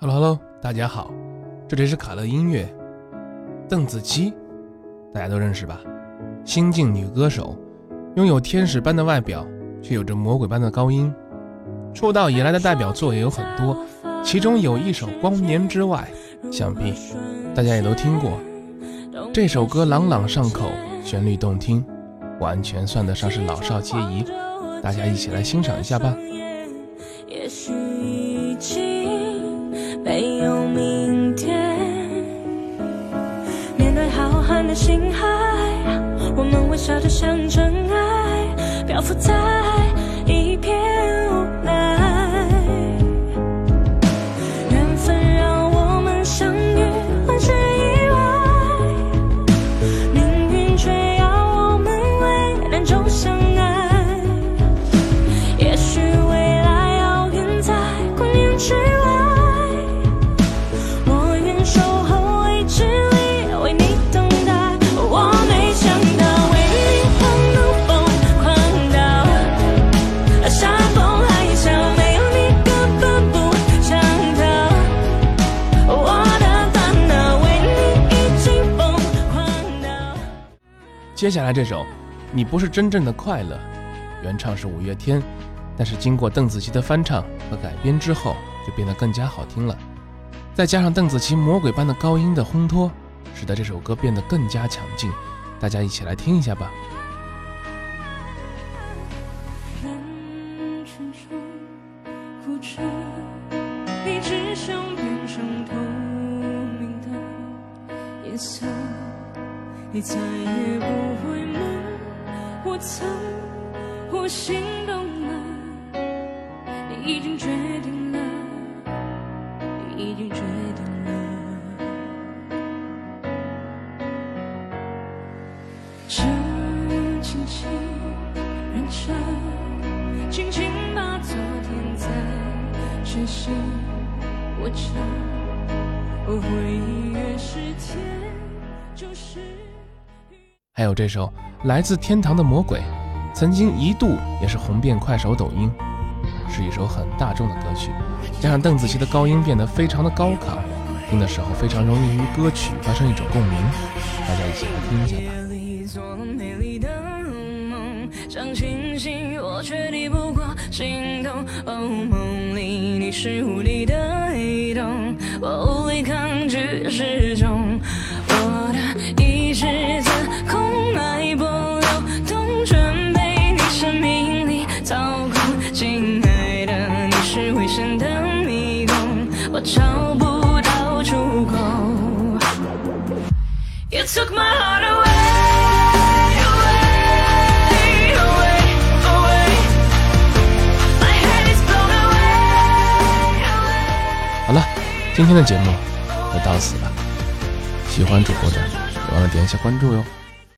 Hello Hello，大家好，这里是卡乐音乐。邓紫棋，大家都认识吧？新晋女歌手，拥有天使般的外表，却有着魔鬼般的高音。出道以来的代表作也有很多，其中有一首《光年之外》，想必大家也都听过。这首歌朗朗上口，旋律动听，完全算得上是老少皆宜。大家一起来欣赏一下吧。海，我们微笑着像尘埃，漂浮在接下来这首《你不是真正的快乐》，原唱是五月天，但是经过邓紫棋的翻唱和改编之后，就变得更加好听了。再加上邓紫棋魔鬼般的高音的烘托，使得这首歌变得更加强劲。大家一起来听一下吧。你你再也不会梦，我曾，我心动了，你已经决定了，已经决定了。这轻轻认真，轻轻把昨天再实现，我想，回忆越是甜，就是。还有这首来自天堂的魔鬼，曾经一度也是红遍快手、抖音，是一首很大众的歌曲。加上邓紫棋的高音变得非常的高亢，听的时候非常容易与歌曲发生一种共鸣。大家一起来听一下吧。我走了。好了，今天的节目就到此了，喜欢主播的别忘了点一下关注哟。